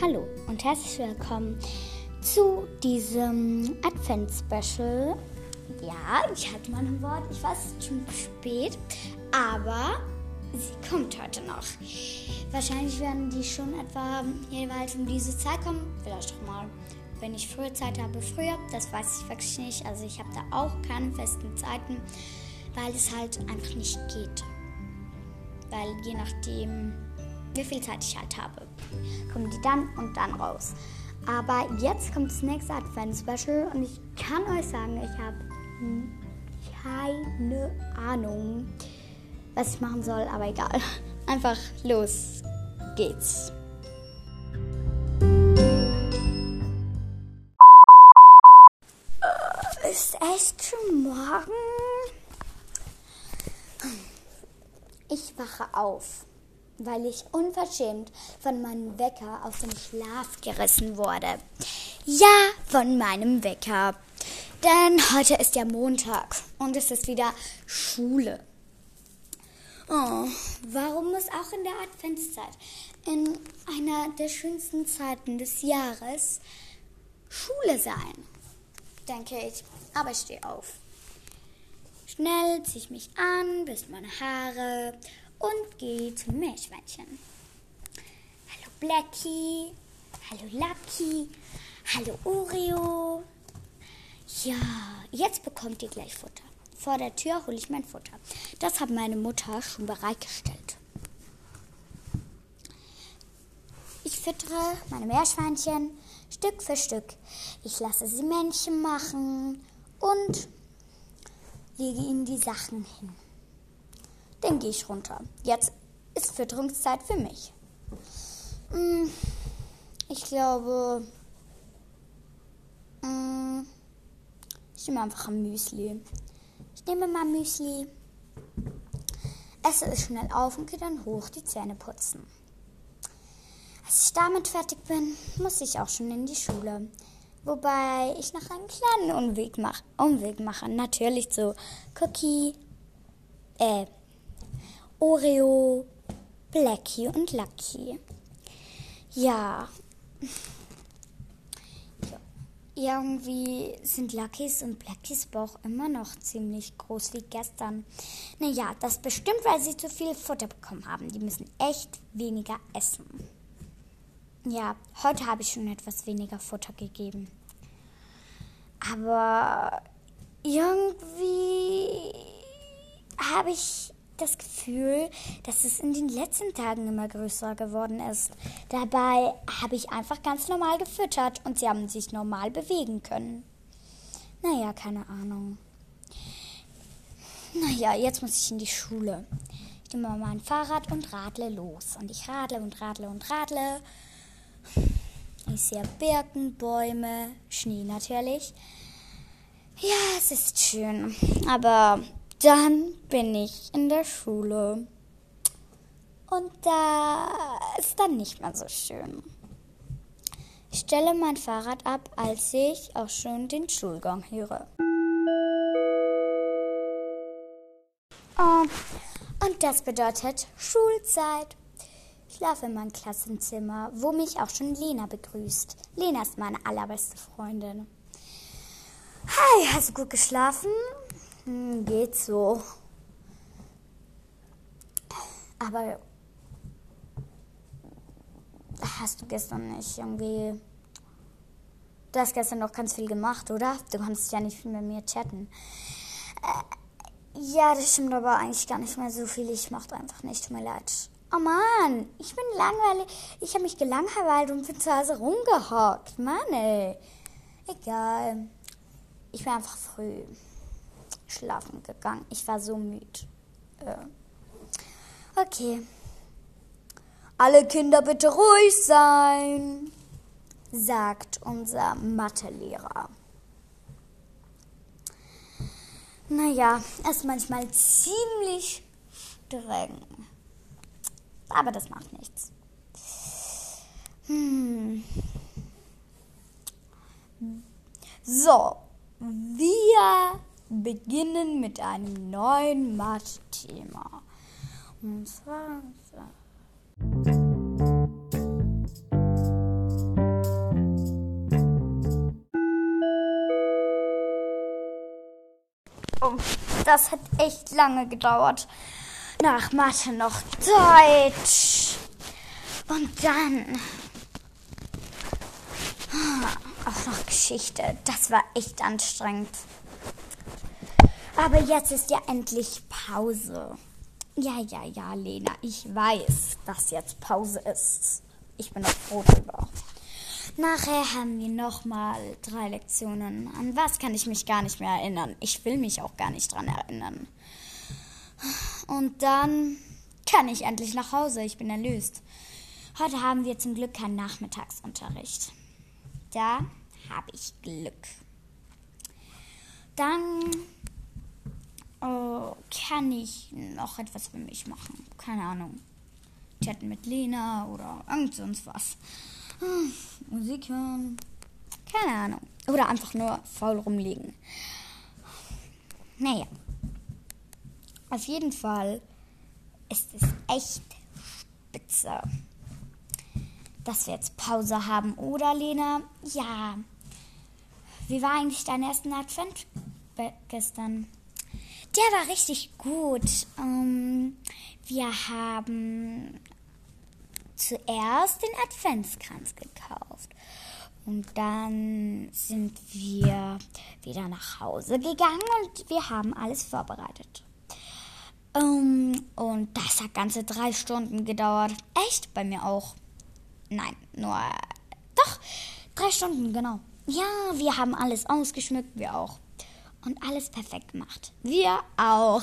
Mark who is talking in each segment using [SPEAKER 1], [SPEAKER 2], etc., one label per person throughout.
[SPEAKER 1] Hallo und herzlich willkommen zu diesem Advents-Special. Ja, ich hatte mal ein Wort, ich weiß, es ist schon spät, aber sie kommt heute noch. Wahrscheinlich werden die schon etwa jeweils um diese Zeit kommen, vielleicht auch mal, wenn ich früher Zeit habe, früher, das weiß ich wirklich nicht. Also ich habe da auch keine festen Zeiten, weil es halt einfach nicht geht. Weil je nachdem, wie viel Zeit ich halt habe, kommen die dann und dann raus. Aber jetzt kommt das nächste Advent-Special und ich kann euch sagen, ich habe keine Ahnung, was ich machen soll, aber egal. Einfach los geht's. Äh, ist echt schon morgen? Ich wache auf, weil ich unverschämt von meinem Wecker aus dem Schlaf gerissen wurde. Ja, von meinem Wecker. Denn heute ist ja Montag und es ist wieder Schule. Oh, warum muss auch in der Adventszeit, in einer der schönsten Zeiten des Jahres, Schule sein? Denke ich. Aber ich stehe auf. Schnell ziehe ich mich an, bis meine Haare und gehe zum Meerschweinchen. Hallo Blackie, hallo Lucky, hallo Oreo. Ja, jetzt bekommt ihr gleich Futter. Vor der Tür hole ich mein Futter. Das hat meine Mutter schon bereitgestellt. Ich füttere meine Meerschweinchen Stück für Stück. Ich lasse sie Männchen machen und lege ihnen die Sachen hin. Dann gehe ich runter. Jetzt ist Fütterungszeit für mich. Hm, ich glaube, hm, ich nehme einfach ein Müsli. Ich nehme mal Müsli, esse es schnell auf und gehe dann hoch die Zähne putzen. Als ich damit fertig bin, muss ich auch schon in die Schule. Wobei ich noch einen kleinen Umweg, mach, Umweg mache. Natürlich zu Cookie, äh, Oreo, Blackie und Lucky. Ja. Irgendwie sind Luckys und Blackies Bauch immer noch ziemlich groß wie gestern. Naja, das bestimmt, weil sie zu viel Futter bekommen haben. Die müssen echt weniger essen. Ja, heute habe ich schon etwas weniger Futter gegeben. Aber irgendwie habe ich das Gefühl, dass es in den letzten Tagen immer größer geworden ist. Dabei habe ich einfach ganz normal gefüttert und sie haben sich normal bewegen können. Naja, keine Ahnung. Naja, jetzt muss ich in die Schule. Ich nehme mein Fahrrad und radle los. Und ich radle und radle und radle. Ich sehe Birken, Bäume, Schnee natürlich. Ja, es ist schön. Aber dann bin ich in der Schule. Und da ist dann nicht mehr so schön. Ich stelle mein Fahrrad ab, als ich auch schon den Schulgang höre. Oh, und das bedeutet Schulzeit. Ich schlafe in meinem Klassenzimmer, wo mich auch schon Lena begrüßt. Lena ist meine allerbeste Freundin. Hi, hast du gut geschlafen? Hm, geht so. Aber hast du gestern nicht irgendwie. Du hast gestern noch ganz viel gemacht, oder? Du kannst ja nicht mit mir chatten. Äh, ja, das stimmt aber eigentlich gar nicht mehr so viel. Ich mache einfach nicht. Tut mir leid. Oh Mann, ich bin langweilig. Ich habe mich gelangweilt und bin zu Hause rumgehockt. Mann, ey. Egal. Ich bin einfach früh schlafen gegangen. Ich war so müde. Äh. Okay. Alle Kinder bitte ruhig sein, sagt unser Mathelehrer. Naja, er ist manchmal ziemlich streng. Aber das macht nichts. Hm. So, wir beginnen mit einem neuen Mathe-Thema. Und zwar. Oh, das hat echt lange gedauert. Nach Mathe noch Deutsch. Und dann ah, auch noch Geschichte. Das war echt anstrengend. Aber jetzt ist ja endlich Pause. Ja, ja, ja, Lena, ich weiß, dass jetzt Pause ist. Ich bin auch froh drüber. Nachher haben wir nochmal drei Lektionen. An was kann ich mich gar nicht mehr erinnern? Ich will mich auch gar nicht dran erinnern. Und dann kann ich endlich nach Hause. Ich bin erlöst. Heute haben wir zum Glück keinen Nachmittagsunterricht. Da habe ich Glück. Dann oh, kann ich noch etwas für mich machen. Keine Ahnung. Chatten mit Lena oder irgend sonst was. Hm, Musik hören. Keine Ahnung. Oder einfach nur faul rumliegen. Naja. Auf jeden Fall ist es echt spitze, dass wir jetzt Pause haben, oder Lena? Ja. Wie war eigentlich dein ersten Advent gestern? Der war richtig gut. Ähm, wir haben zuerst den Adventskranz gekauft. Und dann sind wir wieder nach Hause gegangen und wir haben alles vorbereitet. Um, ähm, und das hat ganze drei Stunden gedauert. Echt? Bei mir auch. Nein, nur. Doch, drei Stunden, genau. Ja, wir haben alles ausgeschmückt, wir auch. Und alles perfekt gemacht. Wir auch.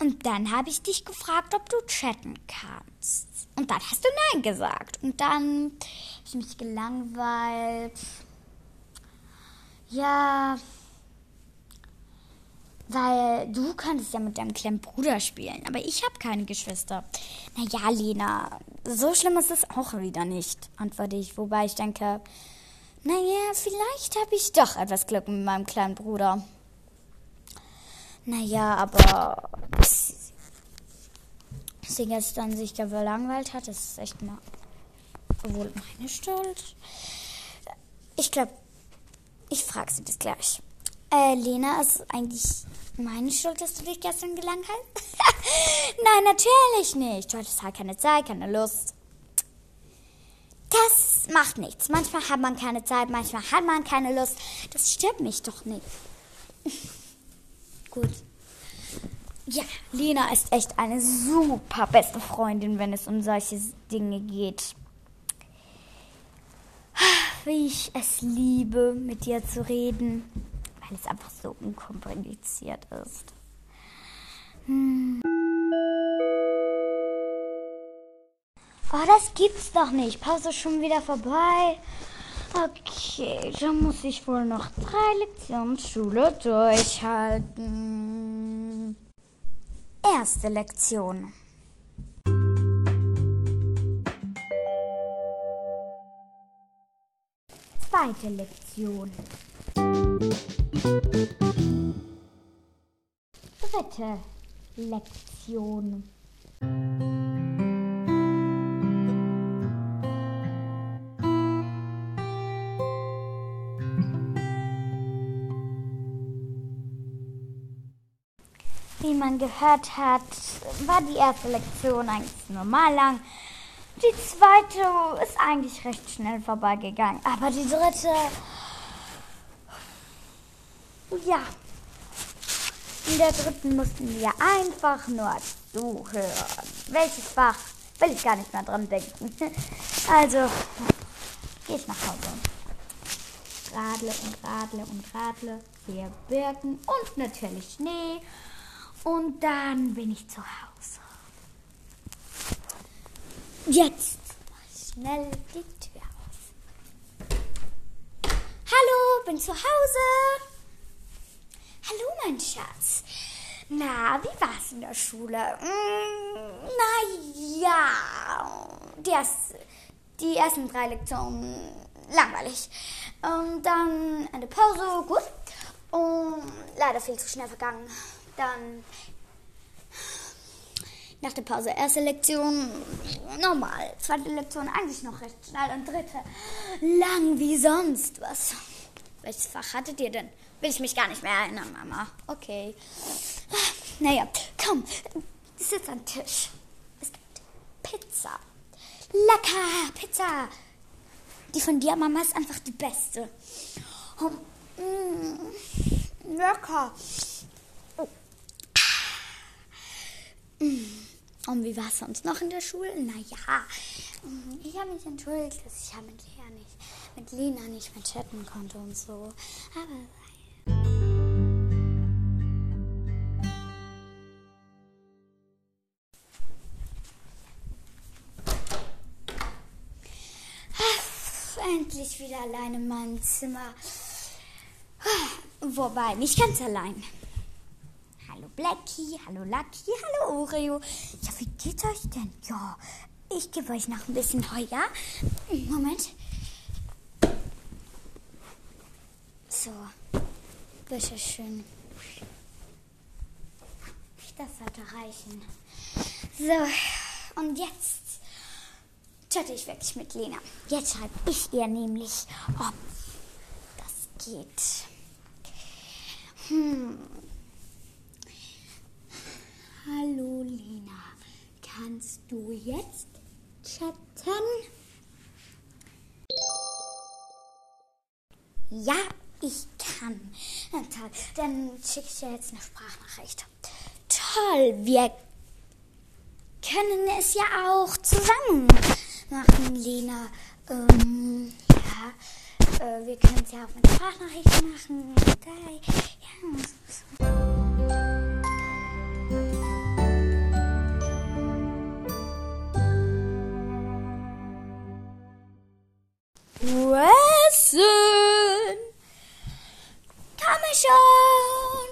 [SPEAKER 1] Und dann habe ich dich gefragt, ob du chatten kannst. Und dann hast du Nein gesagt. Und dann habe ich mich gelangweilt. Ja, weil du könntest ja mit deinem kleinen Bruder spielen, aber ich habe keine Geschwister. Naja, Lena, so schlimm ist es auch wieder nicht, antworte ich, wobei ich denke, naja, vielleicht habe ich doch etwas Glück mit meinem kleinen Bruder. Naja, aber sie gestern sich gelangweilt hat, das ist echt mal wohl meine Schuld. Ich glaube, ich frage sie das gleich. Äh, Lena, ist eigentlich meine Schuld, dass du dich gestern gelangweilt hast? Nein, natürlich nicht. Du hattest halt keine Zeit, keine Lust. Das macht nichts. Manchmal hat man keine Zeit, manchmal hat man keine Lust. Das stört mich doch nicht. Gut. Ja, Lena ist echt eine super beste Freundin, wenn es um solche Dinge geht. Wie ich es liebe, mit dir zu reden, weil es einfach so unkompliziert ist. Hm. Oh, das gibt's doch nicht. Pause schon wieder vorbei. Okay, dann muss ich wohl noch drei Lektionen Schule durchhalten. Erste Lektion. Zweite Lektion. Dritte Lektion. Gehört hat, war die erste Lektion eigentlich normal lang. Die zweite ist eigentlich recht schnell vorbeigegangen. Aber die dritte. Ja. In der dritten mussten wir einfach nur zuhören. Welches Fach? Will ich gar nicht mehr dran denken. Also, gehe ich nach Hause. Radle und radle und radle. Sehe Birken und natürlich Schnee und dann bin ich zu Hause. Jetzt schnell die Tür auf. Hallo, bin zu Hause. Hallo, mein Schatz. Na, wie war's in der Schule? Mm, na ja, die, erste, die ersten drei Lektionen langweilig. Und dann eine Pause, gut. Und leider viel zu schnell vergangen. Dann nach der Pause erste Lektion normal, zweite Lektion eigentlich noch recht schnell und dritte lang wie sonst was. Welches Fach hattet ihr denn? will ich mich gar nicht mehr erinnern, Mama. Okay. Naja, komm, sitz am Tisch. Es gibt Pizza. Lecker, Pizza. Die von dir, Mama, ist einfach die beste. Oh, mm, lecker. Mm. Und wie war es sonst noch in der Schule? Naja, mm, ich habe mich entschuldigt, dass ich mit Lea nicht, mit Lena nicht mehr chatten konnte und so. Aber endlich wieder allein in meinem Zimmer. Wobei, nicht ganz allein. Hallo Blackie, hallo Lucky, hallo Oreo. Ja, wie geht's euch denn? Ja, ich gebe euch noch ein bisschen Heu, ja? Moment. So, bitteschön. Das sollte reichen. So, und jetzt chatte ich wirklich mit Lena. Jetzt schreibe ich ihr nämlich, ob das geht. Hm. Hallo Lena, kannst du jetzt chatten? Ja, ich kann. Toll, dann schicke ich dir jetzt eine Sprachnachricht. Toll, wir können es ja auch zusammen machen, Lena. Ähm, ja, äh, wir können es ja auch mit Sprachnachrichten machen. Ja. Schon.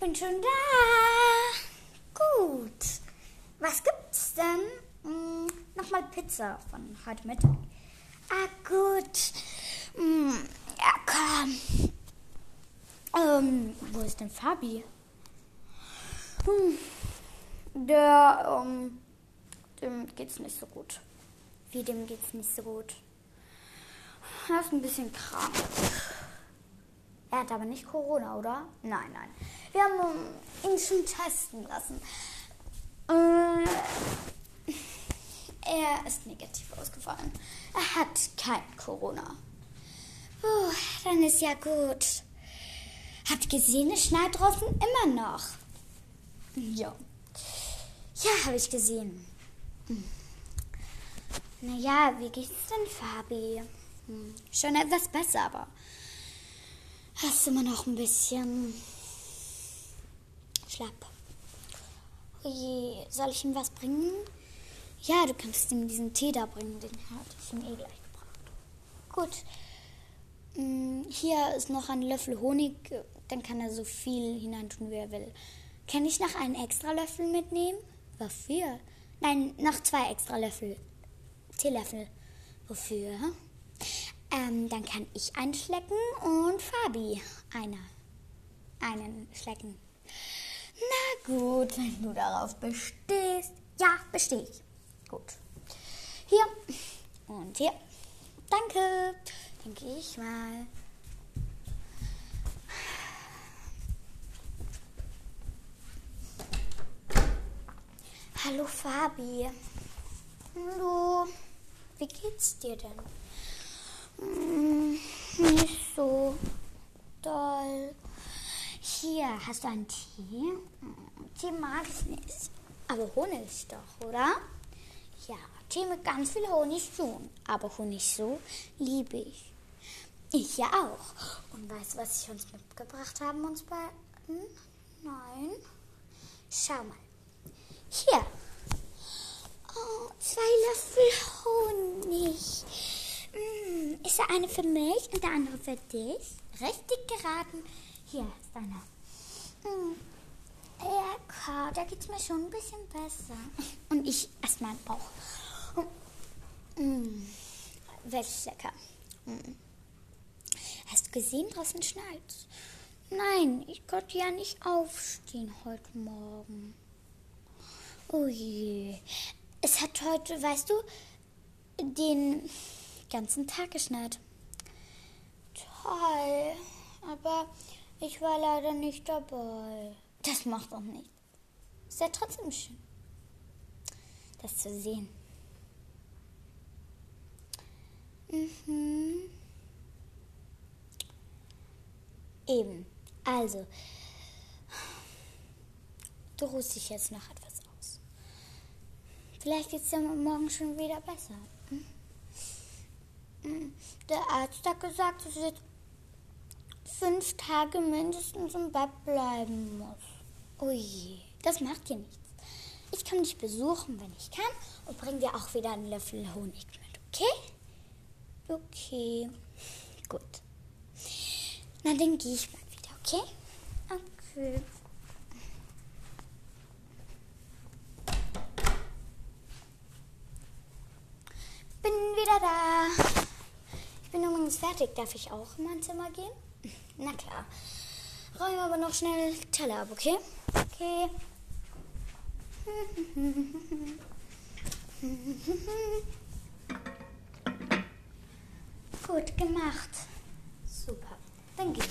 [SPEAKER 1] Bin schon da. Gut. Was gibt's denn? Hm, Nochmal Pizza von heute Mittag. Ah, gut. Hm, ja, komm. Ähm, wo ist denn Fabi? Hm, der, ähm, dem geht's nicht so gut. Wie dem geht's nicht so gut. Er ist ein bisschen krank. Er hat aber nicht Corona, oder? Nein, nein. Wir haben ihn schon testen lassen. Äh, er ist negativ ausgefallen. Er hat kein Corona. Puh, dann ist ja gut. Habt gesehen, es schneit draußen immer noch. Ja. Ja, habe ich gesehen. Hm. Naja, wie geht's denn, Fabi? Hm, schon etwas besser, aber hast immer noch ein bisschen schlapp. Oje, soll ich ihm was bringen? Ja, du kannst ihm diesen Tee da bringen, den hatte ich ihm eh gleich gebracht. Gut. Hm, hier ist noch ein Löffel Honig, dann kann er so viel hineintun, wie er will. Kann ich noch einen extra Löffel mitnehmen? Wofür? Nein, noch zwei extra Löffel. Teelöffel. Wofür? Ähm, dann kann ich einen schlecken und Fabi eine. einen schlecken. Na gut, wenn du darauf bestehst. Ja, bestehe ich. Gut. Hier und hier. Danke. Denke ich mal. Hallo Fabi. Hallo. Wie geht's dir denn? Hm, nicht so doll. Hier, hast du einen Tee? Hm, Tee mag ich nicht. Aber Honig doch, oder? Ja, Tee mit ganz viel Honig schon. Aber Honig so liebe ich. Ich ja auch. Und weißt du, was ich uns mitgebracht haben, uns beiden? Nein. Schau mal. Hier. Oh, zwei Löffel Honig. Mm, ist der eine für mich und der andere für dich? Richtig geraten. Hier ist einer. Mm, lecker, da geht es mir schon ein bisschen besser. Und ich esse meinen Bauch. Mm, welches lecker. Mm. Hast du gesehen, draußen schneit? Nein, ich konnte ja nicht aufstehen heute Morgen. Oh je. Es hat heute, weißt du, den ganzen Tag geschneit. Hi, aber ich war leider nicht dabei. Das macht doch nichts. Ist ja trotzdem schön, das zu sehen. Mhm. Eben. Also, du ruhst dich jetzt noch etwas aus. Vielleicht geht es dir morgen schon wieder besser. Der Arzt hat gesagt, dass ich jetzt fünf Tage mindestens im Bett bleiben muss. Ui, das macht dir nichts. Ich kann dich besuchen, wenn ich kann, und bring dir auch wieder einen Löffel Honig mit, okay? Okay, gut. Na, dann gehe ich mal wieder, okay? Okay. Bin wieder da. Ich bin übrigens fertig. Darf ich auch in mein Zimmer gehen? Na klar. Räume aber noch schnell Teller ab, okay? Okay. Gut gemacht. Super. Dann geh ich.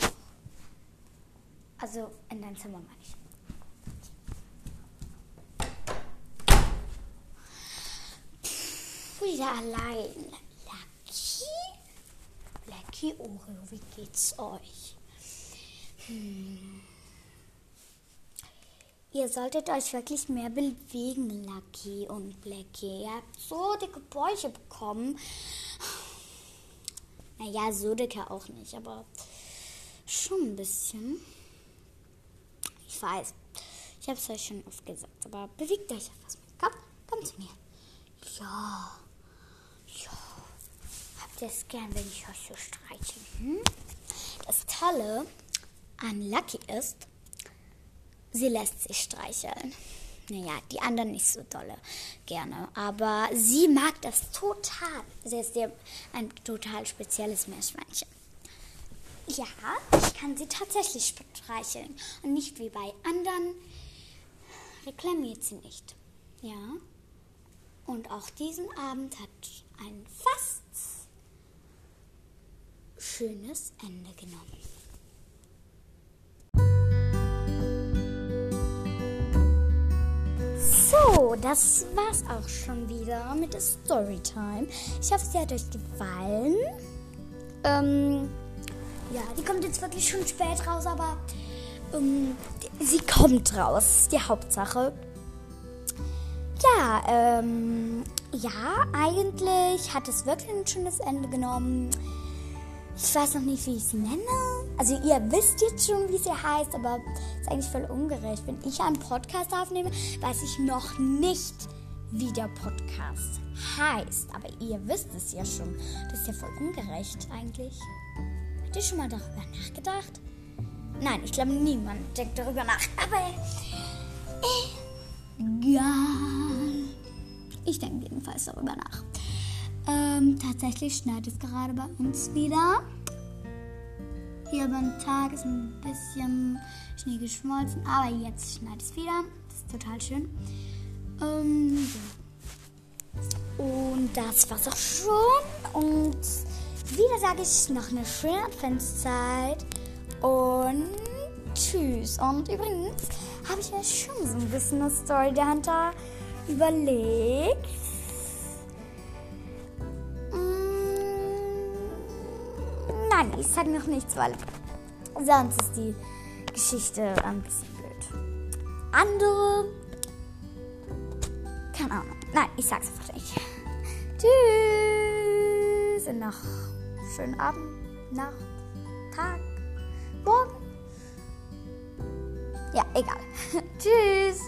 [SPEAKER 1] Also in dein Zimmer meine ich. Wieder allein. Oreo, wie geht's euch? Hm. Ihr solltet euch wirklich mehr bewegen, Lucky und Blackie. Ihr habt so dicke Bäuche bekommen. Naja, so dicke auch nicht, aber schon ein bisschen. Ich weiß, ich habe es euch schon oft gesagt, aber bewegt euch etwas mehr. Komm, komm zu mir. Ja, ja. Es gern, wenn ich euch so streiche? Hm? Das Tolle an Lucky ist, sie lässt sich streicheln. Naja, die anderen nicht so dolle gerne. Aber sie mag das total. Sie ist ein total spezielles Meerschweinchen. Ja, ich kann sie tatsächlich streicheln. Und nicht wie bei anderen reklamiert sie nicht. Ja. Und auch diesen Abend hat ein fast schönes Ende genommen. So, das war's auch schon wieder mit der Storytime. Ich hoffe, sie hat euch gefallen. Ähm, ja, die kommt jetzt wirklich schon spät raus, aber ähm, sie kommt raus, die Hauptsache. Ja, ähm, ja, eigentlich hat es wirklich ein schönes Ende genommen. Ich weiß noch nicht, wie ich es nenne. Also ihr wisst jetzt schon, wie sie heißt, aber es ist eigentlich voll ungerecht. Wenn ich einen Podcast aufnehme, weiß ich noch nicht, wie der Podcast heißt. Aber ihr wisst es ja schon. Das ist ja voll ungerecht eigentlich. Habt ihr schon mal darüber nachgedacht? Nein, ich glaube, niemand denkt darüber nach. Aber egal. Ich denke jedenfalls darüber nach. Ähm, tatsächlich schneit es gerade bei uns wieder. Hier beim Tag ist ein bisschen Schnee geschmolzen, aber jetzt schneit es wieder. Das ist total schön. Ähm, und das war's auch schon. Und wieder sage ich noch eine schöne Adventszeit. Und tschüss. Und übrigens habe ich mir schon so ein bisschen eine Story dahinter überlegt. Ich sage noch nichts, weil sonst ist die Geschichte ein bisschen blöd. Andere. Keine Ahnung. Nein, ich sag's einfach nicht. Tschüss. Und noch schönen Abend, Nacht, Tag, Morgen. Ja, egal. Tschüss.